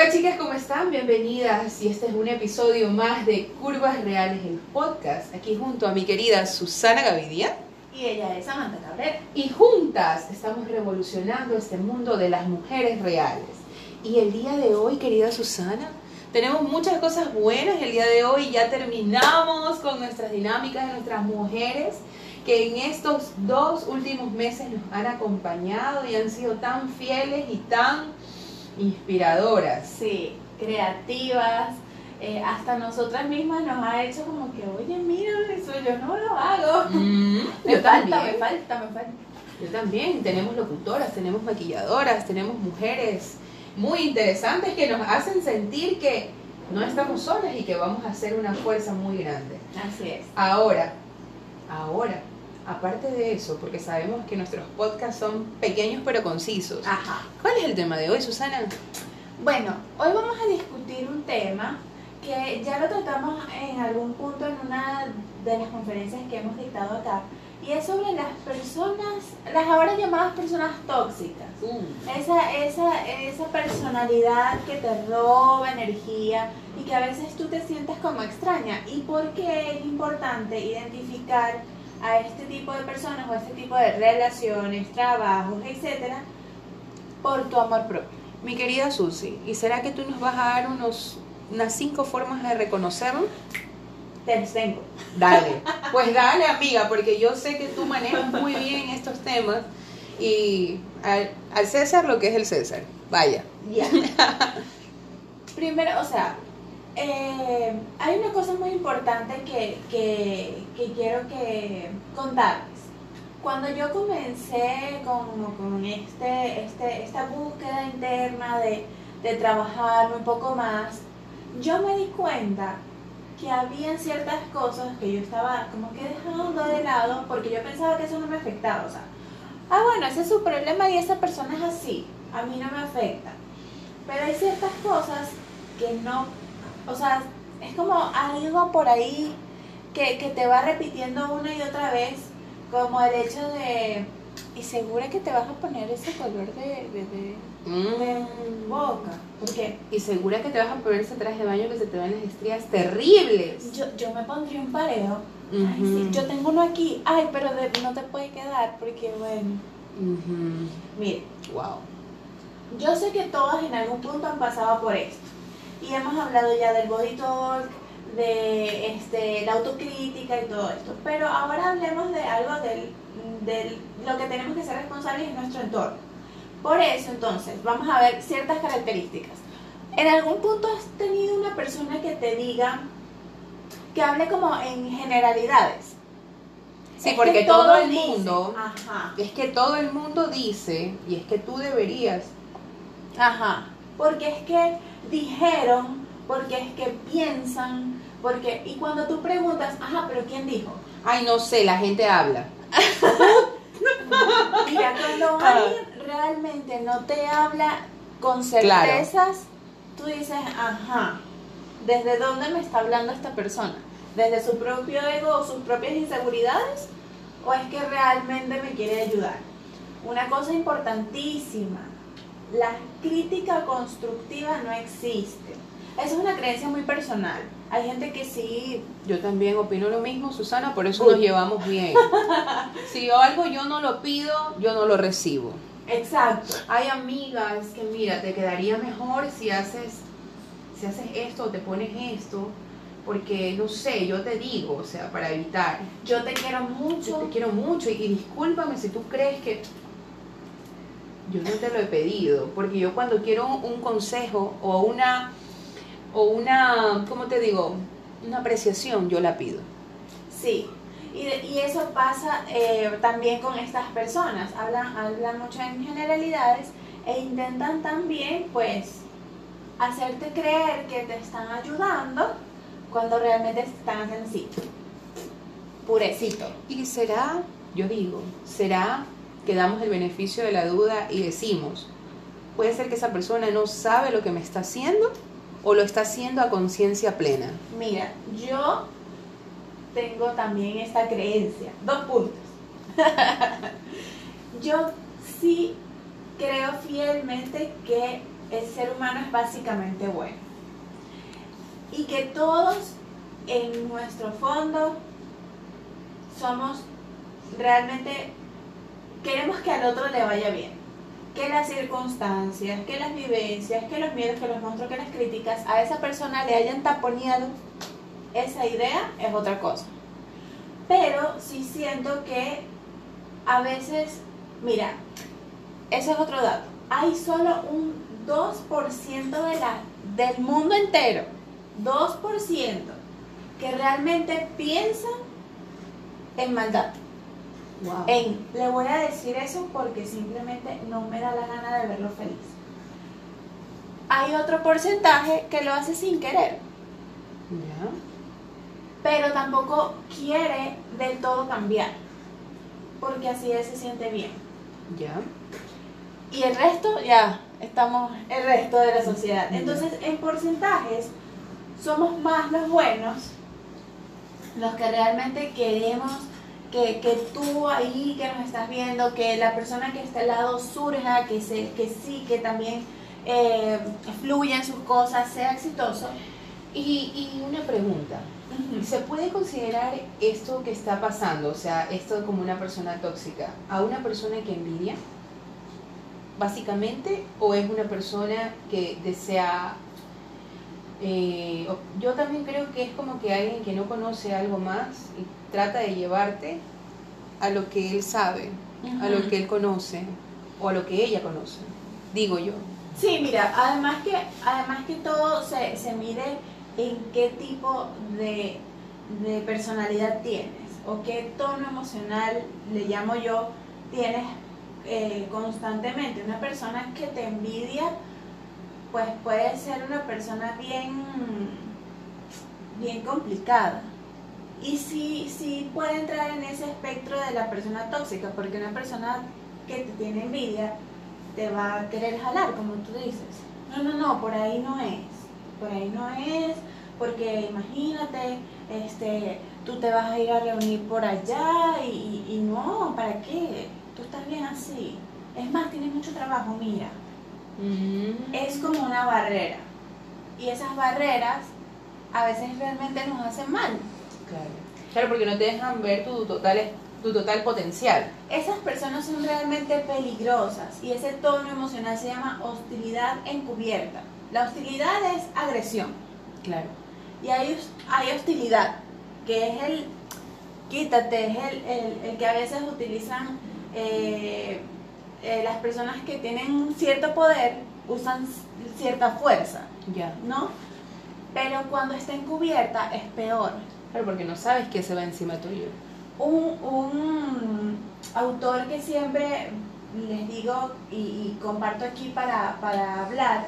Hola chicas, ¿cómo están? Bienvenidas y este es un episodio más de Curvas Reales, el podcast, aquí junto a mi querida Susana Gavidia. Y ella es Samantha Cabrera. Y juntas estamos revolucionando este mundo de las mujeres reales. Y el día de hoy, querida Susana, tenemos muchas cosas buenas. El día de hoy ya terminamos con nuestras dinámicas de nuestras mujeres que en estos dos últimos meses nos han acompañado y han sido tan fieles y tan inspiradoras. Sí, creativas. eh, hasta nosotras mismas nos ha hecho como que, oye, mira, eso yo no lo hago. Mm, me yo falta, también. me falta, me falta. Yo también. Tenemos locutoras, tenemos maquilladoras, tenemos mujeres muy interesantes que nos hacen sentir que no estamos solas y que vamos a hacer una fuerza muy grande. Así es. Ahora, ahora, aparte de eso, porque sabemos que nuestros podcasts son pequeños pero concisos. Ajá. ¿Cuál es el tema de hoy, Susana? Bueno, hoy vamos a discutir un tema que ya lo tratamos en algún punto en una de las conferencias que hemos dictado acá, y es sobre las personas, las ahora llamadas personas tóxicas. Esa, esa, esa personalidad que te roba energía y que a veces tú te sientes como extraña. ¿Y por qué es importante identificar a este tipo de personas o a este tipo de relaciones, trabajos, etcétera, por tu amor propio? Mi querida Susi, ¿y será que tú nos vas a dar unos, unas cinco formas de reconocerlo? Te tengo. Dale, pues dale amiga, porque yo sé que tú manejas muy bien estos temas y al, al César lo que es el César, vaya. Ya. Primero, o sea, eh, hay una cosa muy importante que, que, que quiero que contarles. Cuando yo comencé con, con este, este, esta búsqueda interna de, de trabajarme un poco más, yo me di cuenta que había ciertas cosas que yo estaba como que dejando de lado porque yo pensaba que eso no me afectaba. O sea, ah, bueno, ese es su problema y esa persona es así, a mí no me afecta. Pero hay ciertas cosas que no, o sea, es como algo por ahí que, que te va repitiendo una y otra vez, como el hecho de, y segura que te vas a poner ese color de, de, de, de Mm. boca. Porque Y segura que te vas a poner ese traje de baño que se te ven las estrías terribles. yo, yo me pondría un pareo. Ay, sí, yo tengo uno aquí. Ay, pero no te puede quedar porque, bueno. Ujú. Mire, Wow. Yo sé que todas en algún punto han pasado por esto. Y hemos hablado ya del body talk, de este, la autocrítica y todo esto. Pero ahora hablemos de algo del, del lo que tenemos que ser responsables en nuestro entorno. Por eso, entonces, vamos a ver ciertas características. ¿En algún punto has tenido una persona que te diga, que hable como en generalidades? Sí, Es porque que todo el dicen, mundo, Ajá. es que todo el mundo dice, y es que tú deberías, Ajá, porque es que dijeron, porque es que piensan, porque y cuando tú preguntas, ajá, pero ¿quién dijo? ay no sé, la gente habla. Mira, cuando Ah. alguien realmente no te habla con certezas, tú dices, ajá, ¿desde dónde me está hablando esta persona? ¿Desde su propio ego o sus propias inseguridades? ¿O es que realmente me quiere ayudar? Una cosa importantísima, la crítica constructiva no existe. Esa es una creencia muy personal. Hay gente que sí Yo también opino lo mismo, Susana, por eso Uy. nos llevamos bien. Si algo yo no lo pido, yo no lo recibo. Exacto. Ay, amiga, es que mira, te quedaría mejor si haces, si haces esto o te pones esto, porque no sé, yo te digo, o sea, para evitar. Yo te quiero Yo mucho. te quiero mucho y, y discúlpame si tú crees que yo no te lo he pedido, porque yo cuando quiero un, consejo o una, o una, ¿cómo te digo? Una apreciación, yo la pido. Sí. Y, de- y eso pasa eh, también con estas personas. Hablan, hablan mucho en generalidades e intentan también, pues, hacerte creer que te están ayudando cuando realmente te están haciendo así. Purecito. Y será, yo digo, será que damos el beneficio de la duda y decimos, puede ser que esa persona no sabe lo que me está haciendo o lo está haciendo a conciencia plena. Mira, yo tengo también esta creencia. Dos puntos. yo sí creo fielmente que el ser humano es básicamente bueno. Y que todos en nuestro fondo somos realmente, queremos que al otro le vaya bien. Que las circunstancias, que las vivencias, que los miedos, que los monstruos, que las críticas a esa persona le hayan taponeado esa idea es otra cosa. Pero sí siento que a veces, mira, ese es otro dato. Hay solo un 2% de la, del mundo entero, 2%, que realmente piensan en maldad. En, le voy a decir eso porque simplemente no me da la gana de verlo feliz. Hay otro porcentaje que lo hace sin querer. Pero tampoco quiere del todo cambiar. Porque así él se siente bien. Ya. Y el resto, ya, estamos el resto de la sociedad. Entonces, en porcentajes, somos más los buenos, los que realmente queremos que, que, tú ahí que nos estás viendo, que la persona que está al lado surja, que, se, que sí, que también eh, fluya en sus cosas, sea exitoso. Y, y una pregunta, ¿se puede considerar esto que está pasando, o sea, esto como una persona tóxica, a una persona que envidia? Básicamente, o es una persona que desea eh, yo también creo que es como que alguien que no conoce algo más y trata de llevarte a lo que él sabe, a lo que él conoce o a lo que ella conoce, digo yo. Sí, mira, además que, además que todo se, se mide en qué tipo de, de personalidad tienes o qué tono emocional, le llamo yo, tienes eh, constantemente. Una persona que te envidia pues puede ser una persona bien, bien complicada. Y sí, sí puede entrar en ese espectro de la persona tóxica, porque una persona que te tiene envidia te va a querer jalar, como tú dices. No, no, no, por ahí no es. Por ahí no es, porque imagínate, este, tú te vas a ir a reunir por allá y, y no, ¿para qué? Tú estás bien así. Es más, tienes mucho trabajo, mira Mm. Es como una barrera. Y esas barreras a veces realmente nos hacen mal. Claro. Claro, porque no te dejan ver tu total, tu total potencial. Esas personas son realmente peligrosas y ese tono emocional se llama hostilidad encubierta. La hostilidad es agresión. Claro. Y hay, hay hostilidad, que es el quítate, es el, que a veces utilizan eh, eh, las personas que tienen cierto poder usan cierta fuerza, ya, ¿no? Pero cuando está encubierta es peor. Claro, porque no sabes que se va encima tuyo. Un, un autor que siempre les digo y, comparto aquí para, para hablar,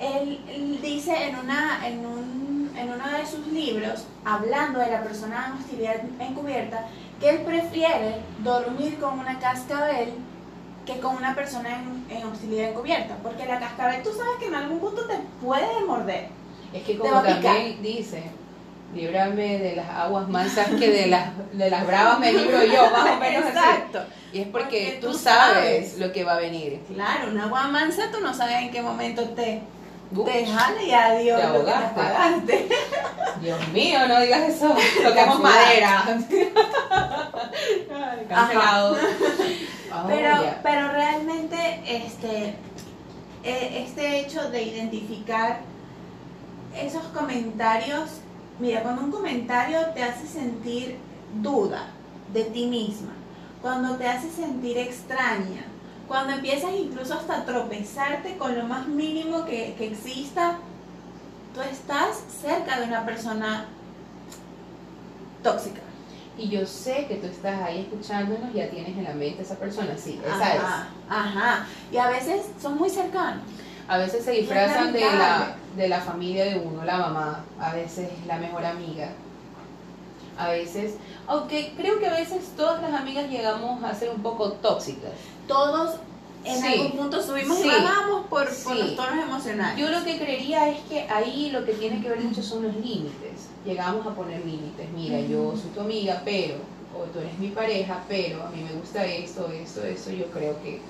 él, dice en, una, en, un, en uno de sus libros, hablando de la persona en hostilidad encubierta, que él prefiere dormir con una cascabel que con una persona en, hostilidad encubierta, porque la cascabel tú sabes que en algún punto te puede morder. Es que como también dice, líbrame de las aguas mansas que de las, de las bravas me libro yo, más o menos Exacto. Y es porque, tú, sabes, lo que va a venir. Claro, una agua mansa tú no sabes en qué momento te, te jale y adiós te lo que pagaste. Dios mío, no digas eso. Toquemos madera. Cancelado. Oh, pero, pero realmente este, e, este hecho de identificar esos comentarios, mira, cuando un comentario te hace sentir duda de ti misma, cuando te hace sentir extraña, cuando empiezas incluso hasta a tropezarte con lo más mínimo que, que exista, tú estás cerca de una persona tóxica y yo sé que tú estás ahí escuchándonos, ya tienes en la mente esa persona, sí, esa es. Ajá, y a veces son muy cercanos. A veces se disfrazan de la, de la familia de uno, la mamá, a veces la mejor amiga, a veces, aunque creo que a veces todas las amigas llegamos a ser un poco tóxicas. Todos en algún punto subimos y bajamos por, por, los tonos emocionales. Yo lo que creería es que ahí lo que tiene que ver mucho son los límites. Llegamos a poner límites. Mira, yo soy tu amiga, pero, o tú eres mi pareja, pero a mí me gusta esto, esto, eso. Yo creo que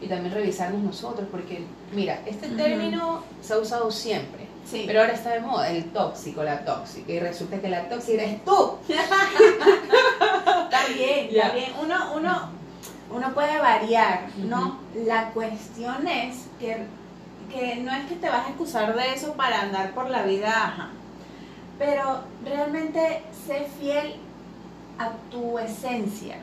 y también revisarnos nosotros, porque mira, este término se ha usado siempre, Sí. pero ahora está de moda el tóxico, la tóxica, y resulta que la tóxica eres tú. También, Ya. también. Uno, uno, uno puede variar, ¿no? La cuestión es que, que no es que te vas a excusar de eso para andar por la vida, ajá. Pero realmente sé fiel a tu esencia.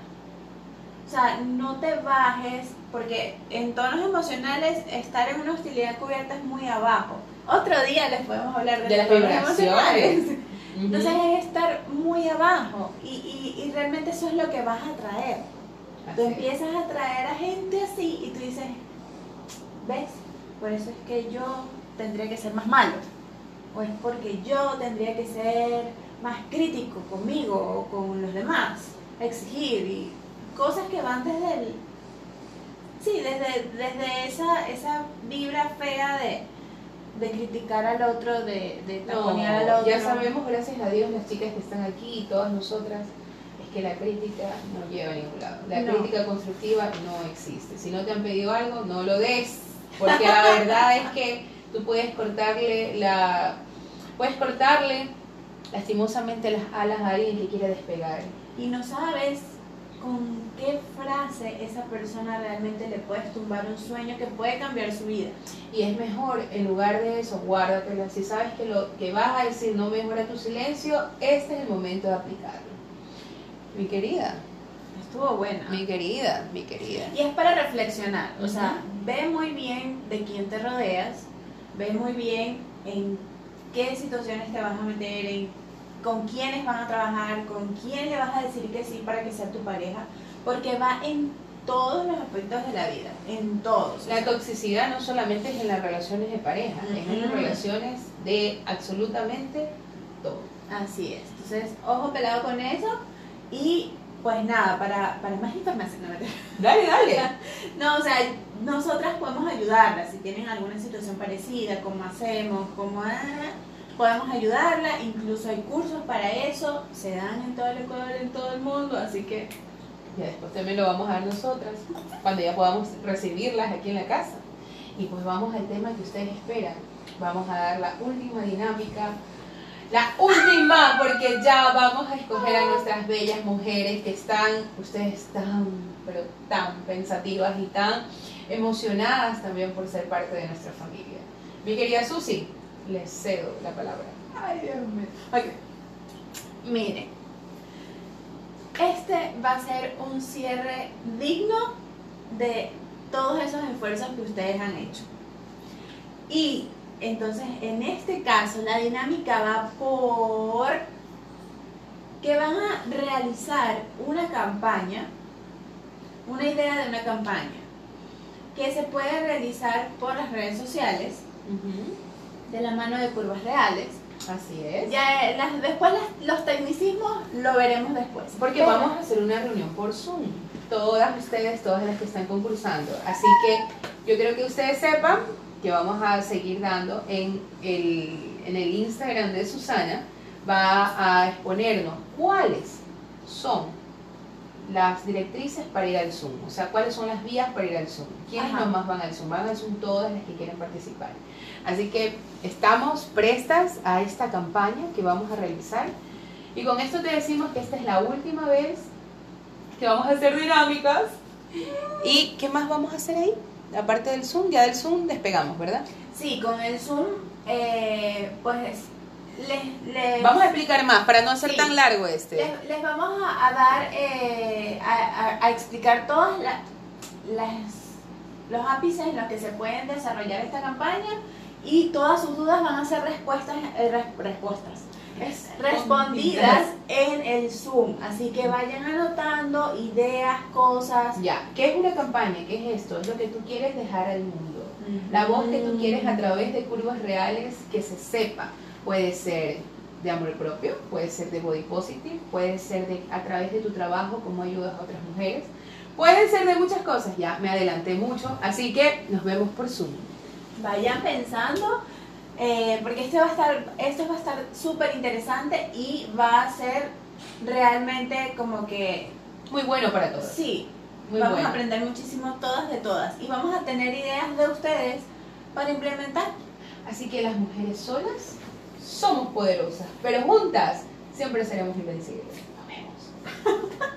O sea, no te bajes, porque en tonos emocionales estar en una hostilidad cubierta es muy abajo. Otro día les podemos hablar de, De las vibraciones. Entonces es estar muy abajo y, y, y realmente eso es lo que vas a atraer. Así Tú empiezas a atraer a gente así y tú dices, ¿ves? Por eso es que yo tendría que ser más malo. O es porque yo tendría que ser más crítico conmigo o con los demás. Exigir y cosas que van desde el... Sí, desde, desde esa, esa vibra fea de, de criticar al otro, de, de No, taponear al otro. ya sabemos, gracias a Dios, las chicas que están aquí y todas nosotras, es que la crítica no lleva a ningún lado. La No. crítica constructiva no existe. Si no te han pedido algo, no lo des, porque la verdad es que tú puedes cortarle la, puedes cortarle lastimosamente las alas a alguien que quiere despegar. y no sabes con qué frase esa persona realmente le puedes tumbar un sueño que puede cambiar su vida. Y es mejor, en lugar de eso, guárdatela. Si sabes que lo que vas a decir no mejora tu silencio, este es el momento de aplicarlo. Mi querida, Estuvo buena. mi querida, mi querida. Y es para reflexionar, o sea, ve muy bien de quién te rodeas, ve muy bien en qué situaciones te vas a meter, en con quiénes van a trabajar, con quién le vas a decir que sí para que sea tu pareja, porque va en todos los aspectos de la vida, en todos. La toxicidad no solamente es en las relaciones de pareja, es en las relaciones de absolutamente todo. Así es. Entonces, ojo pelado con eso. Y pues nada, para, para más información, no. Dale, dale. no, o sea, nosotras podemos ayudarlas. Si tienen alguna situación parecida, cómo hacemos, cómo ah, podemos ayudarla. Incluso hay cursos para eso. Se dan en todo el Ecuador, en todo el mundo. Así que Ya después también lo vamos a dar nosotras, cuando ya podamos recibirlas aquí en la casa. Y pues vamos al tema que ustedes esperan. Vamos a dar la última dinámica. La última, porque ya vamos a escoger a nuestras bellas mujeres que están, ustedes tan, pero tan pensativas y tan emocionadas también por ser parte de nuestra familia. Mi querida Susi, les cedo la palabra. Ay, Dios mío. Ok. Miren, este va a ser un cierre digno de todos esos esfuerzos que ustedes han hecho. Y entonces, en este caso, la dinámica va por que van a realizar una campaña, una idea de una campaña, que se puede realizar por las redes sociales, de la mano de curvas reales. Así es. Ya, eh, las, después las- los tecnicismos lo veremos después. Porque Pero- vamos a hacer una reunión por Zoom. Todas ustedes, todas las que están concursando. Así que yo quiero que ustedes sepan que vamos a seguir dando en el, en el Instagram de Susana. Va a exponernos cuáles son las directrices para ir al Zoom. O sea, cuáles son las vías para ir al Zoom. ¿Quiénes Ajá. nomás van al Zoom? Van al Zoom todas las que quieren participar. Así que estamos prestas a esta campaña que vamos a realizar. Y con esto te decimos que esta es la última vez que vamos a hacer dinámicas. ¿Y qué más vamos a hacer ahí? Aparte del Zoom, ya del Zoom despegamos, ¿verdad? Sí, con el Zoom, eh, pues les, les, Vamos a explicar más para no hacer Sí. tan largo este. les, les vamos a, a dar, eh, a, a- a explicar todas la- las, los ápices en los que se pueden desarrollar esta campaña y todas sus dudas van a ser respuestas, eh, res- respuestas es- respondidas en el Zoom. Así que vayan anotando ideas, cosas. Ya, ¿qué es una campaña? ¿Qué es esto? Es lo que tú quieres dejar al mundo. La voz que tú quieres a través de curvas reales que se sepa. Puede ser de amor propio, puede ser de body positive, puede ser de, a través de tu trabajo, cómo ayudas a otras mujeres. Puede ser de muchas cosas, ya me adelanté mucho, así que nos vemos por Zoom. Vayan pensando, eh, porque este va a estar, esto va a estar súper interesante y va a ser realmente como que Muy bueno para todos. Sí, vamos a aprender muchísimo todas de todas y vamos a tener ideas de ustedes para implementar. Así que las mujeres solas somos poderosas, pero juntas siempre seremos invencibles. Nos vemos.